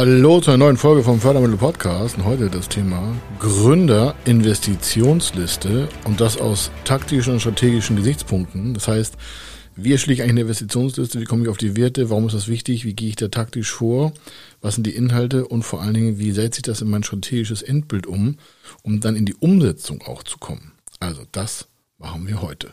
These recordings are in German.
Hallo zu einer neuen Folge vom Fördermittel Podcast. Und heute das Thema Gründer-Investitionsliste und das aus taktischen und strategischen Gesichtspunkten. Das heißt, wie erschließe ich eigentlich eine Investitionsliste? Wie komme ich auf die Werte? Warum ist das wichtig? Wie gehe ich da taktisch vor? Was sind die Inhalte? Und vor allen Dingen, wie setze ich das in mein strategisches Endbild um, um dann in die Umsetzung auch zu kommen? Also, das machen wir heute.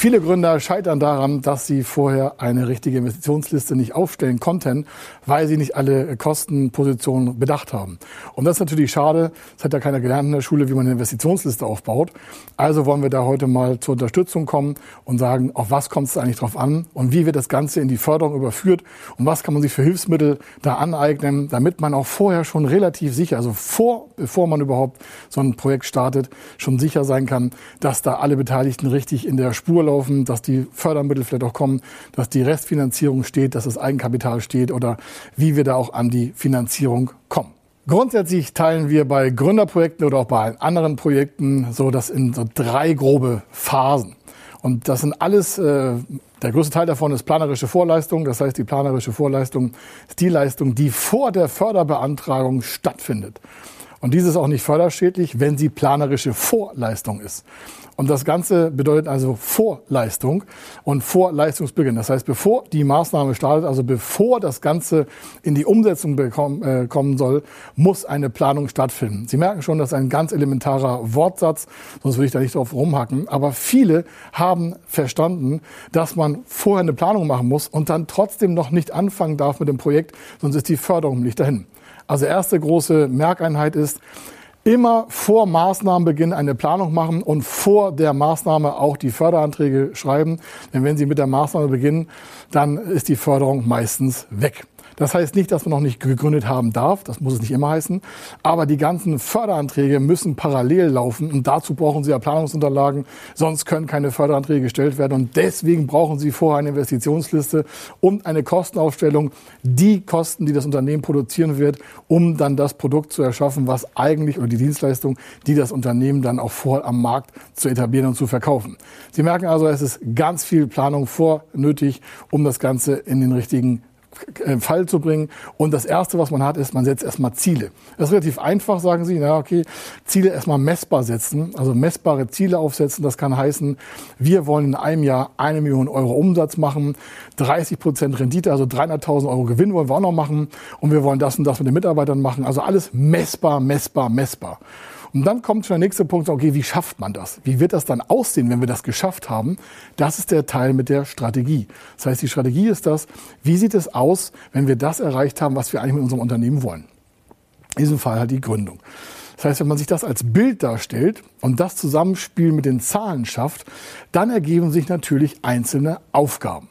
Viele Gründer scheitern daran, dass sie vorher eine richtige Investitionsliste nicht aufstellen konnten, weil sie nicht alle Kostenpositionen bedacht haben. Und das ist natürlich schade. Das hat ja keiner gelernt in der Schule, wie man eine Investitionsliste aufbaut. Also wollen wir da heute mal zur Unterstützung kommen und sagen, auf was kommt es eigentlich drauf an und wie wird das Ganze in die Förderung überführt und was kann man sich für Hilfsmittel da aneignen, damit man auch vorher schon relativ sicher, also vor, bevor man überhaupt so ein Projekt startet, schon sicher sein kann, dass da alle Beteiligten richtig in der Spur laufen, dass die Fördermittel vielleicht auch kommen, dass die Restfinanzierung steht, dass das Eigenkapital steht oder wie wir da auch an die Finanzierung kommen. Grundsätzlich teilen wir bei Gründerprojekten oder auch bei anderen Projekten so das in so drei grobe Phasen. Und das sind alles, äh, der größte Teil davon ist planerische Vorleistung. Das heißt, die planerische Vorleistung ist die Leistung, die vor der Förderbeantragung stattfindet. Und dies ist auch nicht förderschädlich, wenn sie planerische Vorleistung ist. Und das Ganze bedeutet also Vorleistung und Vorleistungsbeginn. Das heißt, bevor die Maßnahme startet, also bevor das Ganze in die Umsetzung bekommen, äh, kommen soll, muss eine Planung stattfinden. Sie merken schon, das ist ein ganz elementarer Wortsatz, sonst würde ich da nicht drauf rumhacken. Aber viele haben verstanden, dass man vorher eine Planung machen muss und dann trotzdem noch nicht anfangen darf mit dem Projekt, sonst ist die Förderung nicht dahin. Also erste große Merkeinheit ist, immer vor Maßnahmenbeginn eine Planung machen und vor der Maßnahme auch die Förderanträge schreiben. Denn wenn Sie mit der Maßnahme beginnen, dann ist die Förderung meistens weg. Das heißt nicht, dass man noch nicht gegründet haben darf, das muss es nicht immer heißen, aber die ganzen Förderanträge müssen parallel laufen und dazu brauchen Sie ja Planungsunterlagen, sonst können keine Förderanträge gestellt werden und deswegen brauchen Sie vorher eine Investitionsliste und eine Kostenaufstellung, die Kosten, die das Unternehmen produzieren wird, um dann das Produkt zu erschaffen, was eigentlich oder die Dienstleistung, die das Unternehmen dann auch vorher am Markt zu etablieren und zu verkaufen. Sie merken also, es ist ganz viel Planung vor nötig, um das Ganze in den richtigen Fall zu bringen. Und das Erste, was man hat, ist, man setzt erstmal Ziele. Das ist relativ einfach, sagen Sie. Na, okay, Ziele erstmal messbar setzen, also messbare Ziele aufsetzen. Das kann heißen, wir wollen in einem Jahr eine Million Euro Umsatz machen, 30 Prozent Rendite, also 300.000 Euro Gewinn wollen wir auch noch machen. Und wir wollen das und das mit den Mitarbeitern machen. Also alles messbar, messbar, messbar. Und dann kommt schon der nächste Punkt, okay, wie schafft man das? Wie wird das dann aussehen, wenn wir das geschafft haben? Das ist der Teil mit der Strategie. Das heißt, die Strategie ist das, wie sieht es aus, wenn wir das erreicht haben, was wir eigentlich mit unserem Unternehmen wollen? In diesem Fall halt die Gründung. Das heißt, wenn man sich das als Bild darstellt und das Zusammenspiel mit den Zahlen schafft, dann ergeben sich natürlich einzelne Aufgaben.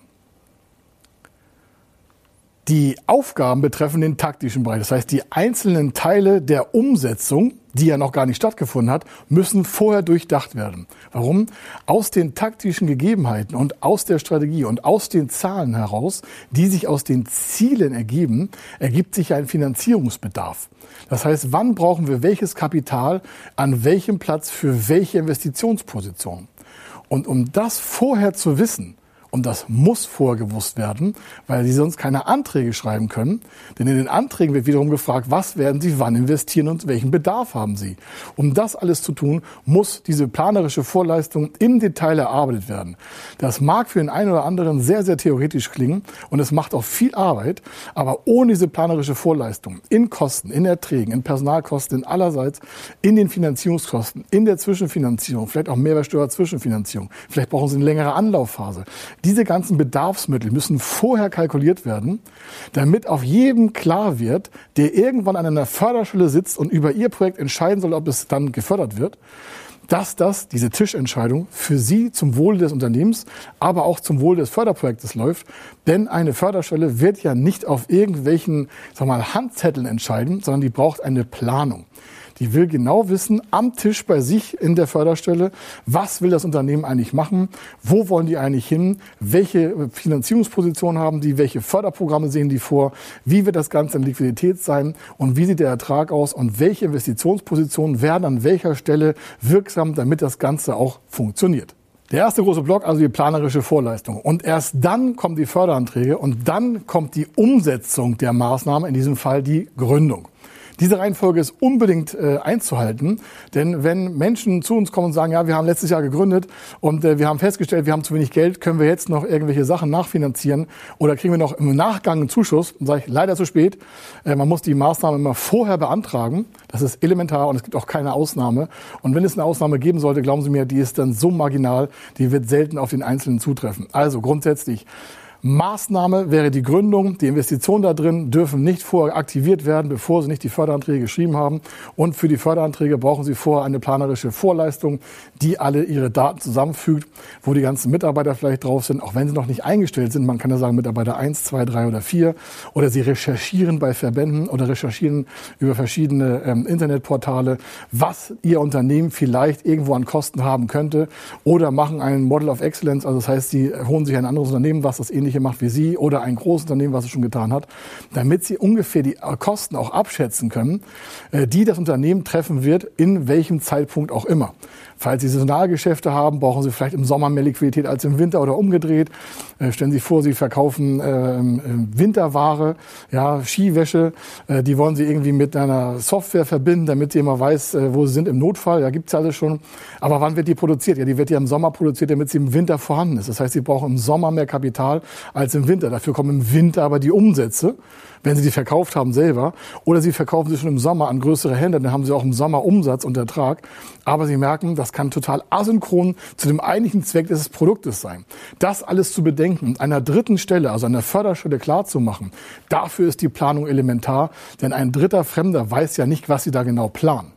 Die Aufgaben betreffen den taktischen Bereich. Das heißt, die einzelnen Teile der Umsetzung die ja noch gar nicht stattgefunden hat, müssen vorher durchdacht werden. Warum? Aus den taktischen Gegebenheiten und aus der Strategie und aus den Zahlen heraus, die sich aus den Zielen ergeben, ergibt sich ein Finanzierungsbedarf. Das heißt, wann brauchen wir welches Kapital an welchem Platz für welche Investitionsposition? Und um das vorher zu wissen, und das muss vorgewusst werden, weil sie sonst keine Anträge schreiben können. Denn in den Anträgen wird wiederum gefragt, was werden sie wann investieren und welchen Bedarf haben sie. Um das alles zu tun, muss diese planerische Vorleistung im Detail erarbeitet werden. Das mag für den einen oder anderen sehr, sehr theoretisch klingen und es macht auch viel Arbeit, aber ohne diese planerische Vorleistung in Kosten, in Erträgen, in Personalkosten, in allerseits, in den Finanzierungskosten, in der Zwischenfinanzierung, vielleicht auch Mehrwertsteuer Zwischenfinanzierung, vielleicht brauchen Sie eine längere Anlaufphase Diese ganzen Bedarfsmittel müssen vorher kalkuliert werden, damit auf jedem klar wird, der irgendwann an einer Förderschule sitzt und über ihr Projekt entscheiden soll, ob es dann gefördert wird, dass das, diese Tischentscheidung, für Sie zum Wohle des Unternehmens, aber auch zum Wohle des Förderprojektes läuft. Denn eine Förderstelle wird ja nicht auf irgendwelchen, sag mal, Handzetteln entscheiden, sondern die braucht eine Planung. Die will genau wissen, am Tisch bei sich in der Förderstelle, was will das Unternehmen eigentlich machen, wo wollen die eigentlich hin, welche Finanzierungsposition haben die, welche Förderprogramme sehen die vor, wie wird das Ganze in Liquidität sein und wie sieht der Ertrag aus und welche Investitionspositionen werden an welcher Stelle wirksam, damit das Ganze auch funktioniert. Der erste große Block, also die planerische Vorleistung. Und erst dann kommen die Förderanträge und dann kommt die Umsetzung der Maßnahme, in diesem Fall die Gründung. Diese Reihenfolge ist unbedingt äh, einzuhalten, denn wenn Menschen zu uns kommen und sagen, ja, wir haben letztes Jahr gegründet und äh, wir haben festgestellt, wir haben zu wenig Geld, können wir jetzt noch irgendwelche Sachen nachfinanzieren oder kriegen wir noch im Nachgang einen Zuschuss, dann sage ich leider zu spät. Äh, man muss die Maßnahme immer vorher beantragen. Das ist elementar und es gibt auch keine Ausnahme. Und wenn es eine Ausnahme geben sollte, glauben Sie mir, die ist dann so marginal, die wird selten auf den Einzelnen zutreffen. Also grundsätzlich Maßnahme wäre die Gründung. Die Investitionen da drin dürfen nicht vorher aktiviert werden, bevor Sie nicht die Förderanträge geschrieben haben. Und für die Förderanträge brauchen Sie vorher eine planerische Vorleistung, die alle Ihre Daten zusammenfügt, wo die ganzen Mitarbeiter vielleicht drauf sind, auch wenn sie noch nicht eingestellt sind. Man kann ja sagen Mitarbeiter 1, 2, 3 oder 4. Oder Sie recherchieren bei Verbänden oder recherchieren über verschiedene ähm, Internetportale, was Ihr Unternehmen vielleicht irgendwo an Kosten haben könnte. Oder machen ein Model of Excellence, also das heißt, Sie holen sich ein anderes Unternehmen, was das ähnlich ähnliche macht wie Sie oder ein großes Unternehmen, was es schon getan hat, damit Sie ungefähr die Kosten auch abschätzen können, äh, die das Unternehmen treffen wird, in welchem Zeitpunkt auch immer. Falls Sie Saisonalgeschäfte haben, brauchen Sie vielleicht im Sommer mehr Liquidität als im Winter oder umgedreht. Äh, stellen Sie vor, Sie verkaufen ähm, äh, Winterware, ja, Skiwäsche. Äh, die wollen Sie irgendwie mit einer Software verbinden, damit Sie immer weiß, äh, wo Sie sind im Notfall. Ja, gibt's alles schon. Aber wann wird die produziert? Ja, die wird ja im Sommer produziert, damit sie im Winter vorhanden ist. Das heißt, Sie brauchen im Sommer mehr Kapital als im Winter. Dafür kommen im Winter aber die Umsätze wenn sie die verkauft haben selber. Oder sie verkaufen sie schon im Sommer an größere Händler, dann haben sie auch im Sommer Umsatz und Ertrag. Aber sie merken, das kann total asynchron zu dem eigentlichen Zweck des Produktes sein. Das alles zu bedenken und einer dritten Stelle, also der Förderstelle klarzumachen, dafür ist die Planung elementar, denn ein dritter Fremder weiß ja nicht, was sie da genau planen.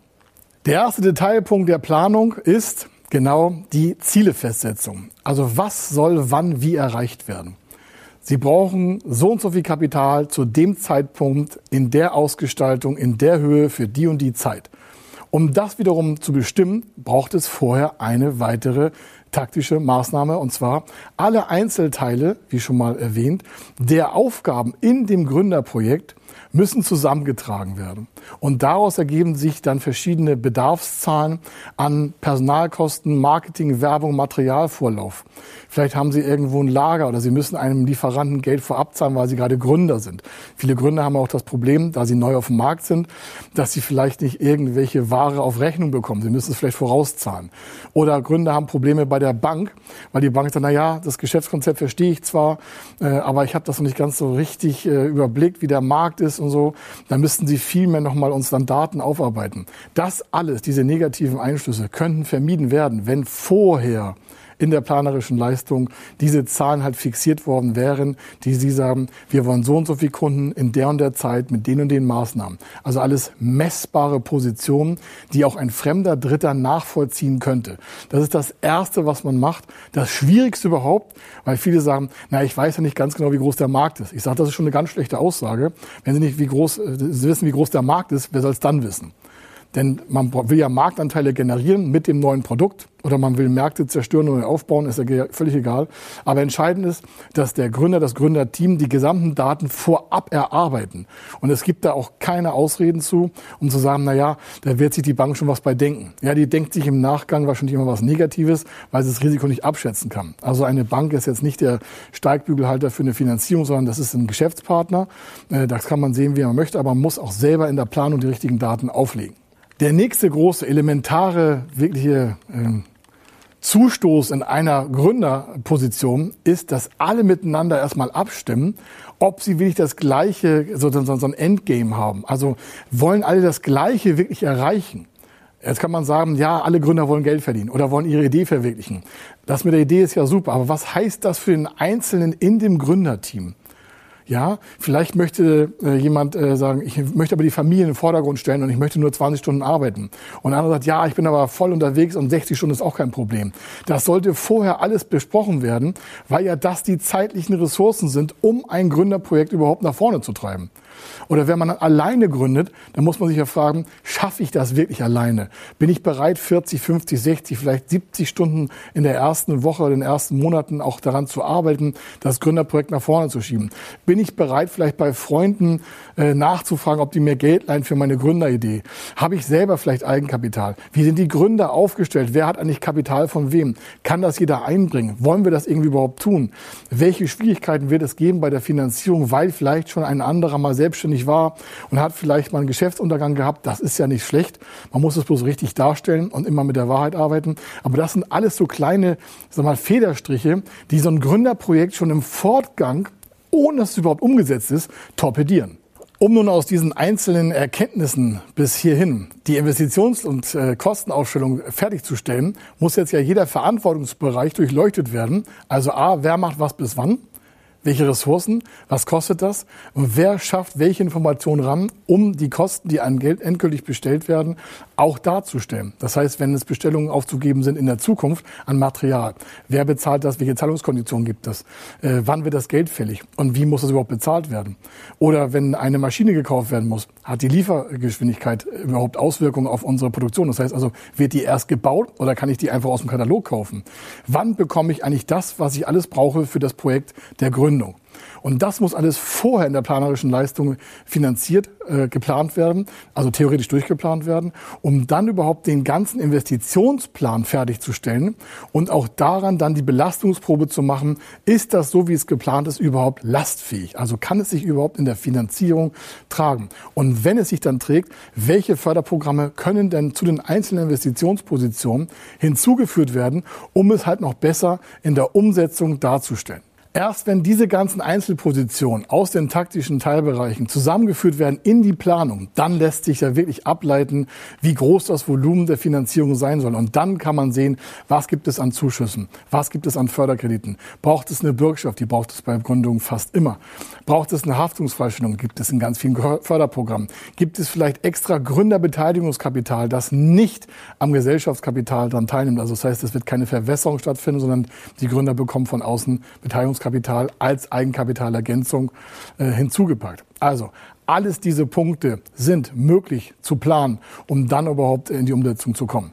Der erste Detailpunkt der Planung ist genau die Zielefestsetzung. Also was soll wann wie erreicht werden? Sie brauchen so und so viel Kapital zu dem Zeitpunkt, in der Ausgestaltung, in der Höhe für die und die Zeit. Um das wiederum zu bestimmen, braucht es vorher eine weitere taktische Maßnahme, und zwar alle Einzelteile, wie schon mal erwähnt, der Aufgaben in dem Gründerprojekt müssen zusammengetragen werden. Und daraus ergeben sich dann verschiedene Bedarfszahlen an Personalkosten, Marketing, Werbung, Materialvorlauf. Vielleicht haben Sie irgendwo ein Lager oder Sie müssen einem Lieferanten Geld vorab zahlen, weil Sie gerade Gründer sind. Viele Gründer haben auch das Problem, da sie neu auf dem Markt sind, dass sie vielleicht nicht irgendwelche Ware auf Rechnung bekommen. Sie müssen es vielleicht vorauszahlen. Oder Gründer haben Probleme bei der Bank, weil die Bank sagt, na ja, das Geschäftskonzept verstehe ich zwar, äh, aber ich habe das noch nicht ganz so richtig äh, überblickt, wie der Markt ist und so. Da müssten Sie viel mehr nochmal uns dann Daten aufarbeiten. Das alles, diese negativen Einflüsse, könnten vermieden werden, wenn vorher in der planerischen Leistung diese Zahlen halt fixiert worden wären, die Sie sagen, wir wollen so und so viele Kunden in der und der Zeit mit den und den Maßnahmen. Also alles messbare Positionen, die auch ein fremder Dritter nachvollziehen könnte. Das ist das Erste, was man macht. Das Schwierigste überhaupt, weil viele sagen, na, ich weiß ja nicht ganz genau, wie groß der Markt ist. Ich sage, das ist schon eine ganz schlechte Aussage. Wenn Sie nicht wie groß, äh, Sie wissen, wie groß der Markt ist, wer soll es dann wissen? Denn man will ja Marktanteile generieren mit dem neuen Produkt oder man will Märkte zerstören oder aufbauen, ist ja völlig egal. Aber entscheidend ist, dass der Gründer, das Gründerteam die gesamten Daten vorab erarbeiten. Und es gibt da auch keine Ausreden zu, um zu sagen, na ja, da wird sich die Bank schon was bei denken. Ja, die denkt sich im Nachgang wahrscheinlich immer was Negatives, weil sie das Risiko nicht abschätzen kann. Also eine Bank ist jetzt nicht der Steigbügelhalter für eine Finanzierung, sondern das ist ein Geschäftspartner. Äh, das kann man sehen, wie man möchte, aber man muss auch selber in der Planung die richtigen Daten auflegen. Der nächste große, elementare, wirkliche äh, Zustoß in einer Gründerposition ist, dass alle miteinander erstmal abstimmen, ob sie wirklich das gleiche, so, so, so ein Endgame haben. Also wollen alle das Gleiche wirklich erreichen. Jetzt kann man sagen, ja, alle Gründer wollen Geld verdienen oder wollen ihre Idee verwirklichen. Das mit der Idee ist ja super, aber was heißt das für den Einzelnen in dem Gründerteam? Ja, vielleicht möchte äh, jemand äh, sagen, ich möchte aber die Familie in den Vordergrund stellen und ich möchte nur 20 Stunden arbeiten. Und andere sagt, ja, ich bin aber voll unterwegs und 60 Stunden ist auch kein Problem. Das sollte vorher alles besprochen werden, weil ja das die zeitlichen Ressourcen sind, um ein Gründerprojekt überhaupt nach vorne zu treiben. Oder wenn man alleine gründet, dann muss man sich ja fragen, schaffe ich das wirklich alleine? Bin ich bereit, 40, 50, 60, vielleicht 70 Stunden in der ersten Woche, in den ersten Monaten auch daran zu arbeiten, das Gründerprojekt nach vorne zu schieben? Bin ich bereit, vielleicht bei Freunden äh, nachzufragen, ob die mir Geld leihen für meine Gründeridee? Habe ich selber vielleicht Eigenkapital? Wie sind die Gründer aufgestellt? Wer hat eigentlich Kapital von wem? Kann das jeder einbringen? Wollen wir das irgendwie überhaupt tun? Welche Schwierigkeiten wird es geben bei der Finanzierung, weil vielleicht schon ein anderer mal selbstständig war und hat vielleicht mal einen Geschäftsuntergang gehabt? Das ist ja nicht schlecht. Man muss es bloß richtig darstellen und immer mit der Wahrheit arbeiten. Aber das sind alles so kleine, sag mal, Federstriche, die so ein Gründerprojekt schon im Fortgang ohne dass es überhaupt umgesetzt ist, torpedieren. Um nun aus diesen einzelnen Erkenntnissen bis hierhin die Investitions- und äh, Kostenaufstellung fertigzustellen, muss jetzt ja jeder Verantwortungsbereich durchleuchtet werden. Also A, wer macht was bis wann? Welche Ressourcen, was kostet das und wer schafft welche Informationen ran, um die Kosten, die an Geld endgültig bestellt werden, auch darzustellen. Das heißt, wenn es Bestellungen aufzugeben sind in der Zukunft an Material, wer bezahlt das, welche Zahlungskonditionen gibt es, äh, wann wird das Geld fällig und wie muss das überhaupt bezahlt werden? Oder wenn eine Maschine gekauft werden muss, hat die Liefergeschwindigkeit überhaupt Auswirkungen auf unsere Produktion? Das heißt also, wird die erst gebaut oder kann ich die einfach aus dem Katalog kaufen? Wann bekomme ich eigentlich das, was ich alles brauche für das Projekt der Gründung? Gründung. Und das muss alles vorher in der planerischen Leistung finanziert, äh, geplant werden, also theoretisch durchgeplant werden, um dann überhaupt den ganzen Investitionsplan fertigzustellen und auch daran dann die Belastungsprobe zu machen, ist das so, wie es geplant ist, überhaupt lastfähig? Also kann es sich überhaupt in der Finanzierung tragen? Und wenn es sich dann trägt, welche Förderprogramme können denn zu den einzelnen Investitionspositionen hinzugeführt werden, um es halt noch besser in der Umsetzung darzustellen? Erst wenn diese ganzen Einzelpositionen aus den taktischen Teilbereichen zusammengeführt werden in die Planung, dann lässt sich ja wirklich ableiten, wie groß das Volumen der Finanzierung sein soll. Und dann kann man sehen, was gibt es an Zuschüssen, was gibt es an Förderkrediten. Braucht es eine Bürgschaft, die braucht es bei Gründungen fast immer. Braucht es eine Haftungsfreistellung, gibt es in ganz vielen Förderprogrammen. Gibt es vielleicht extra Gründerbeteiligungskapital, das nicht am Gesellschaftskapital daran teilnimmt. Also das heißt, es wird keine Verwässerung stattfinden, sondern die Gründer bekommen von außen Beteiligungskapital Gründungskapital als Eigenkapitalergänzung äh, hinzugepackt. Also alles diese Punkte sind möglich zu planen, um dann überhaupt in die Umsetzung zu kommen.